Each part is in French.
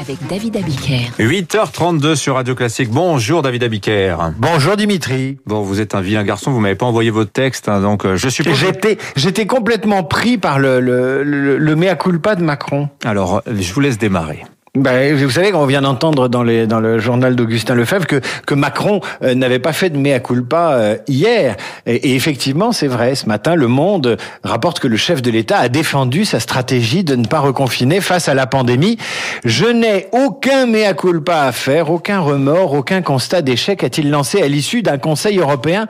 avec David Abiker. 8h32 sur Radio Classique. Bonjour David Abiker. Bonjour Dimitri. Bon, vous êtes un vilain garçon, vous m'avez pas envoyé votre texte, hein, donc euh, je suppose... J'étais, j'étais complètement pris par le, le, le, le mea culpa de Macron. Alors, je vous laisse démarrer. Ben, vous savez qu'on vient d'entendre dans, le journal d'Augustin Lefebvre que, Macron euh, n'avait pas fait de mea culpa euh, hier. Et, et effectivement, c'est vrai. Ce matin, Le Monde rapporte que le chef de l'État a défendu sa stratégie de ne pas reconfiner face à la pandémie. Je n'ai aucun mea culpa à faire, aucun remords, aucun constat d'échec, a-t-il lancé à l'issue d'un Conseil européen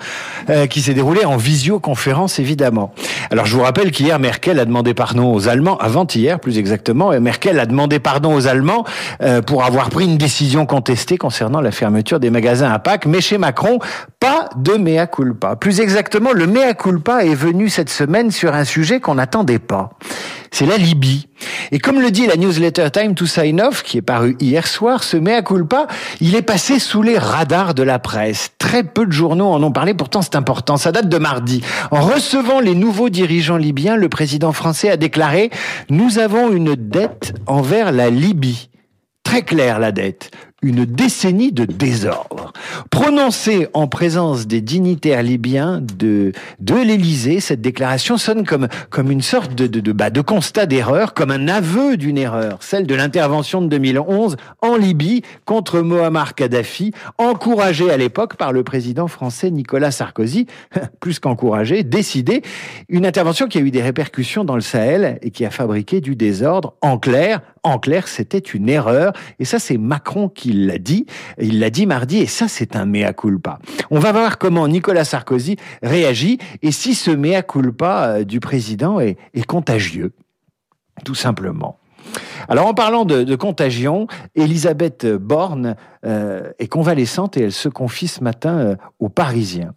euh, qui s'est déroulé en visioconférence, évidemment. Alors, je vous rappelle qu'hier, Merkel a demandé pardon aux Allemands, avant-hier plus exactement, et Merkel a demandé pardon aux Allemands euh, pour avoir pris une décision contestée concernant la fermeture des magasins à Pâques. Mais chez Macron, pas de mea culpa. Plus exactement, le mea culpa est venu cette semaine sur un sujet qu'on n'attendait pas. C'est la Libye. Et comme le dit la newsletter Time to Sign Off, qui est paru hier soir, ce mea culpa, il est passé sous les radars de la presse. Très peu de journaux en ont parlé, pourtant c'est important. Ça date de mardi. En recevant les nouveaux dirigeants libyens, le président français a déclaré « Nous avons une dette envers la Libye ». Très claire la dette une décennie de désordre. Prononcée en présence des dignitaires libyens de, de l'Élysée, cette déclaration sonne comme, comme une sorte de, de, de, bah, de constat d'erreur, comme un aveu d'une erreur, celle de l'intervention de 2011 en Libye contre Mohamed Kadhafi, encouragée à l'époque par le président français Nicolas Sarkozy, plus qu'encouragée, décidée, une intervention qui a eu des répercussions dans le Sahel et qui a fabriqué du désordre. En clair, en clair, c'était une erreur. Et ça, c'est Macron qui l'a dit. Il l'a dit mardi et ça, c'est un mea culpa. On va voir comment Nicolas Sarkozy réagit et si ce mea culpa euh, du président est contagieux. Tout simplement. Alors en parlant de, contagion, Elisabeth Borne euh, est convalescente et elle se confie ce matin euh, aux Parisiens.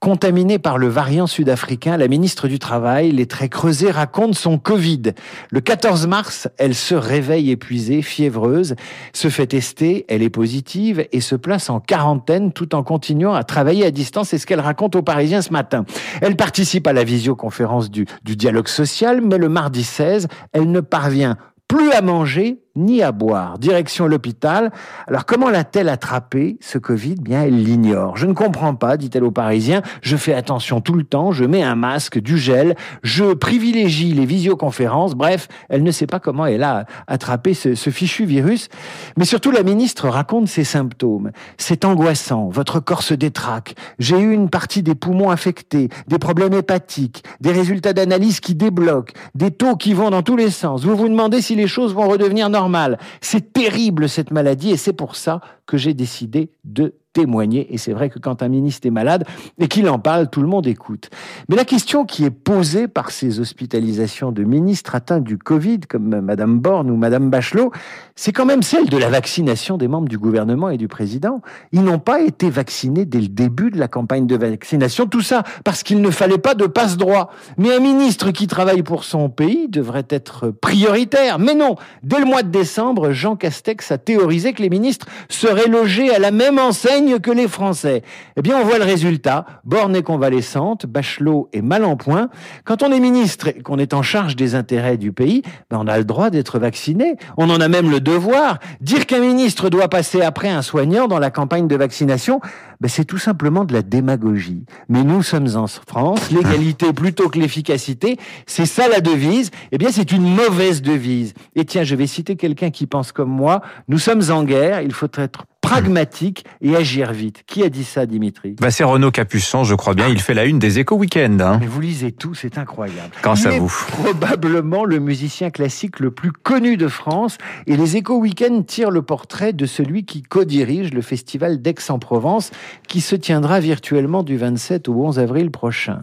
Contaminée par le variant sud-africain, la ministre du Travail, les traits creusés, raconte son Covid. Le 14 mars, elle se réveille épuisée, fiévreuse, se fait tester, elle est positive et se place en quarantaine tout en continuant à travailler à distance. C'est ce qu'elle raconte aux Parisiens ce matin. Elle participe à la visioconférence du, du dialogue social, mais le mardi 16, elle ne parvient plus à manger ni à boire. Direction l'hôpital. Alors comment l'a-t-elle attrapé, ce Covid? Bien, elle l'ignore. Je ne comprends pas, dit-elle aux Parisiens. Je fais attention tout le temps, je mets un masque, du gel, je privilégie les visioconférences. Bref, elle ne sait pas comment elle a attrapé ce, ce fichu virus. Mais surtout, la ministre raconte ses symptômes. C'est angoissant, votre corps se détraque. J'ai eu une partie des poumons affectés, des problèmes hépatiques, des résultats d'analyse qui débloquent, des taux qui vont dans tous les sens. Vous vous demandez si les choses vont redevenir normales C'est terrible cette maladie et c'est pour ça que j'ai décidé de témoigner. Et c'est vrai que quand un ministre est malade et qu'il en parle, tout le monde écoute. Mais la question qui est posée par ces hospitalisations de ministres atteints du Covid, comme Madame Borne ou Madame Bachelot, c'est quand même celle de la vaccination des membres du gouvernement et du président. Ils n'ont pas été vaccinés dès le début de la campagne de vaccination. Tout ça parce qu'il ne fallait pas de passe-droit. Mais un ministre qui travaille pour son pays devrait être prioritaire. Mais non, dès le mois de décembre, Jean Castex a théorisé que les ministres seraient logés à la même enseigne que les Français. Eh bien, on voit le résultat. Borne est convalescente, Bachelot est mal en point. Quand on est ministre et qu'on est en charge des intérêts du pays, ben on a le droit d'être vacciné. On en a même le devoir. Dire qu'un ministre doit passer après un soignant dans la campagne de vaccination, ben c'est tout simplement de la démagogie. Mais nous sommes en France, l'égalité plutôt que l'efficacité, c'est ça la devise. Eh bien, c'est une mauvaise devise. Et tiens, je vais citer quelqu'un qui pense comme moi. Nous sommes en guerre, il faut être pragmatique et agir vite. Qui a dit ça, Dimitri? Bah, C'est Renaud Capuçon, je crois bien. Il fait la une des échos week-end. Hein. Mais vous lisez tout, c'est incroyable. À est vous. probablement le musicien classique le plus connu de France. Et les échos week-end tirent le portrait de celui qui co-dirige le festival d'Aix-en-Provence, qui se tiendra virtuellement du 27 au 11 avril prochain.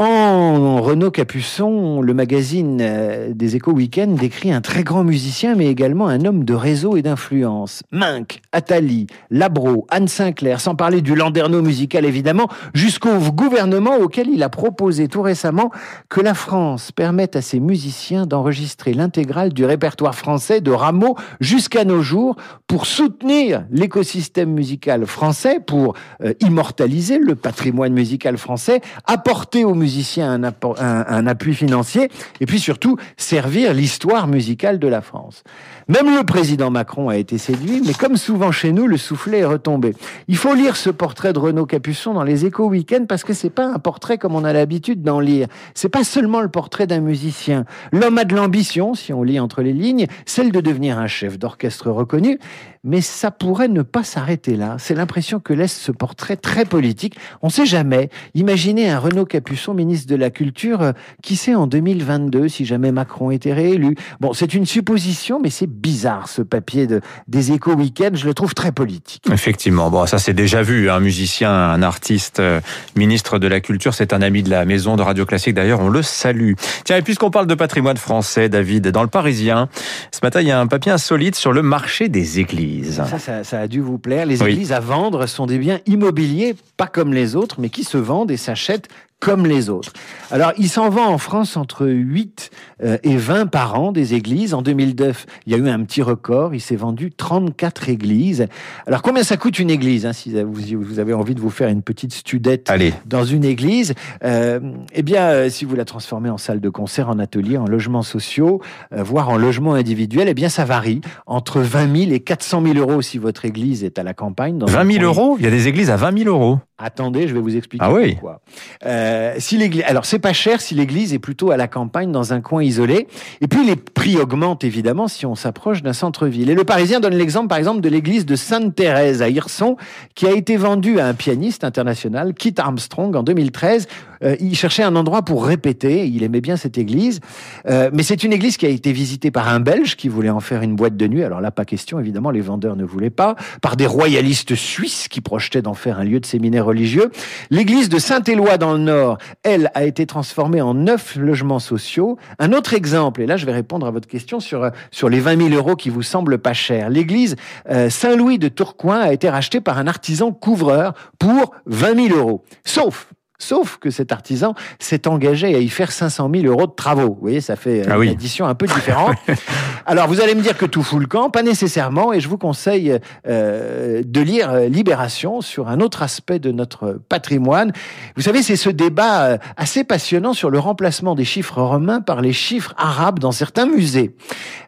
En Renaud Capuçon, le magazine euh, des Échos Week-end décrit un très grand musicien, mais également un homme de réseau et d'influence. Minck, Attali, Labro, Anne Sinclair, sans parler du landerneau musical évidemment, jusqu'au gouvernement auquel il a proposé tout récemment que la France permette à ses musiciens d'enregistrer l'intégrale du répertoire français de Rameau jusqu'à nos jours pour soutenir l'écosystème musical français, pour euh, immortaliser le patrimoine musical français, apporter aux musiciens un, un appui financier, et puis surtout servir l'histoire musicale de la France. Même le président Macron a été séduit, mais comme souvent chez nous, le soufflet est retombé. Il faut lire ce portrait de Renaud Capuçon dans les échos week-end parce que c'est pas un portrait comme on a l'habitude d'en lire. C'est pas seulement le portrait d'un musicien. L'homme a de l'ambition, si on lit entre les lignes, celle de devenir un chef d'orchestre reconnu, mais ça pourrait ne pas s'arrêter là. C'est l'impression que laisse ce portrait très politique. On sait jamais. Imaginez un Renaud Capuçon, ministre de la Culture, euh, qui sait en 2022 si jamais Macron était réélu. Bon, c'est une supposition, mais c'est bizarre ce papier de, des échos week-end. Je le trouve très politique. Effectivement. Bon, ça c'est déjà vu. Un musicien, un artiste, euh, ministre de la Culture, c'est un ami de la maison de Radio Classique. D'ailleurs, on le salue. Tiens, et puisqu'on parle de patrimoine français, David, dans le Parisien, ce matin, il y a un papier insolite sur le marché des églises. Ça, ça, ça a dû vous plaire. Les Oui. églises à vendre sont des biens immobiliers, pas comme les autres, mais qui se vendent et s'achètent comme les autres. Alors, il s'en vend en France entre 8 euh, et 20 par an des églises. En 2009, il y a eu un petit record. Il s'est vendu 34 églises. Alors, combien ça coûte une église hein, Si vous, avez envie de vous faire une petite studette Allez. dans une église, euh, eh bien, euh, si vous la transformez en salle de concert, en atelier, en logements sociaux, euh, voire en logement individuel, eh bien, ça varie entre 20 000 et 400 000 euros si votre église est à la campagne. dans un 20 000 coin- euros? Il y a des églises à 20 000 euros. Attendez, je vais vous expliquer Ah oui. pourquoi. Euh, si l'église, alors c'est pas cher si l'église est plutôt à la campagne dans un coin isolé. Et puis les prix augmentent évidemment si on s'approche d'un centre-ville. Et le Parisien donne l'exemple par exemple de l'église de Sainte-Thérèse à Hirson qui a été vendue à un pianiste international, Kit Armstrong, en 2013. Euh, il cherchait un endroit pour répéter. Il aimait bien cette église, Euh, mais c'est une église qui a été visitée par un Belge qui voulait en faire une boîte de nuit. Alors là, pas question évidemment, les vendeurs ne voulaient pas. Par des royalistes suisses qui projetaient d'en faire un lieu de séminaire religieux. L'église de Saint-Éloi dans le Nord, elle, a été transformée en neuf logements sociaux. Un autre exemple, et là je vais répondre à votre question sur, euh, sur les 20 000 euros qui vous semblent pas chers. L'église euh, Saint-Louis de Tourcoing a été rachetée par un artisan couvreur pour 20 000 euros. Sauf Sauf que cet artisan s'est engagé à y faire 500 000 euros de travaux. Vous voyez, ça fait euh, Ah une oui. addition un peu différente. Alors, vous allez me dire que tout fout le camp, pas nécessairement, et je vous conseille euh, de lire euh, Libération sur un autre aspect de notre patrimoine. Vous savez, c'est ce débat euh, assez passionnant sur le remplacement des chiffres romains par les chiffres arabes dans certains musées.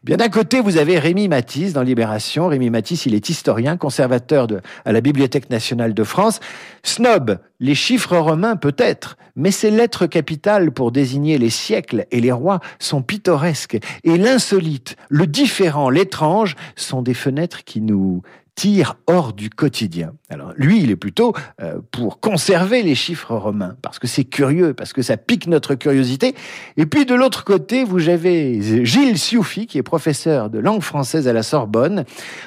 Bien d'un côté, vous avez Rémi Matisse dans Libération. Rémi Matisse, il est historien, conservateur de, à la Bibliothèque nationale de France. Snob, les chiffres romains peut-être, mais ces lettres capitales pour désigner les siècles et les rois sont pittoresques. Et l'insolite, le différent, l'étrange sont des fenêtres qui nous tirent hors du quotidien. Alors lui, il est plutôt euh, pour conserver les chiffres romains, parce que c'est curieux, parce que ça pique notre curiosité. Et puis de l'autre côté, vous avez Gilles Sioufi, qui est professeur de langue française à la Sorbonne.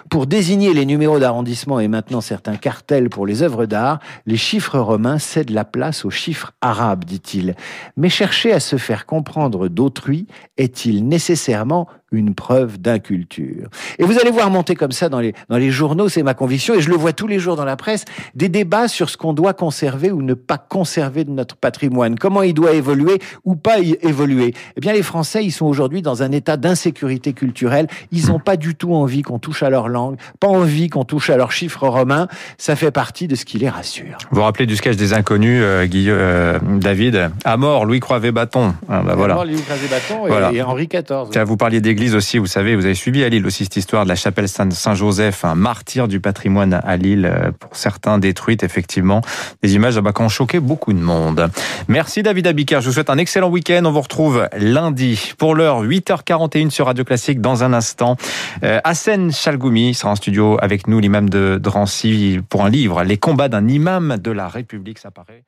Pour désigner les numéros d'arrondissement et maintenant certains cartels pour les œuvres d'art, les chiffres romains cèdent la place aux chiffres arabes, dit-il. Mais chercher à se faire comprendre d'autrui est-il nécessairement une preuve d'inculture Et vous allez voir monter comme ça dans les, dans les journaux, c'est ma conviction, et je le vois tous les jours dans la presse, des débats sur ce qu'on doit conserver ou ne pas conserver de notre patrimoine, comment il doit évoluer ou pas y évoluer? Eh bien, les Français, ils sont aujourd'hui dans un état d'insécurité culturelle. Ils n'ont pas du tout envie qu'on touche à leur langue, pas envie qu'on touche à leurs chiffres romains. Ça fait partie de ce qui les rassure. Vous vous rappelez du sketch des inconnus, euh, Guillaume, euh, David? À mort, Louis Croivet-Bâton. Ah, bah voilà. D'abord, Léo Crasé-Bâton et, Voilà. et Henri XIV. Tiens, vous parliez d'église aussi, vous savez, vous avez suivi à Lille aussi cette histoire de la chapelle Saint- Saint-Joseph, un martyr du patrimoine à Lille, euh, pour certains détruite, effectivement. Des images ah bah, qui ont choqué beaucoup de monde. Merci David Abiker, je vous souhaite un excellent week-end. On vous retrouve lundi pour l'heure 8h41 sur Radio Classique dans un instant. Euh, Hassen Chalgoumi sera en studio avec nous, l'imam de Drancy, pour un livre, Les combats d'un imam de la République, ça paraît.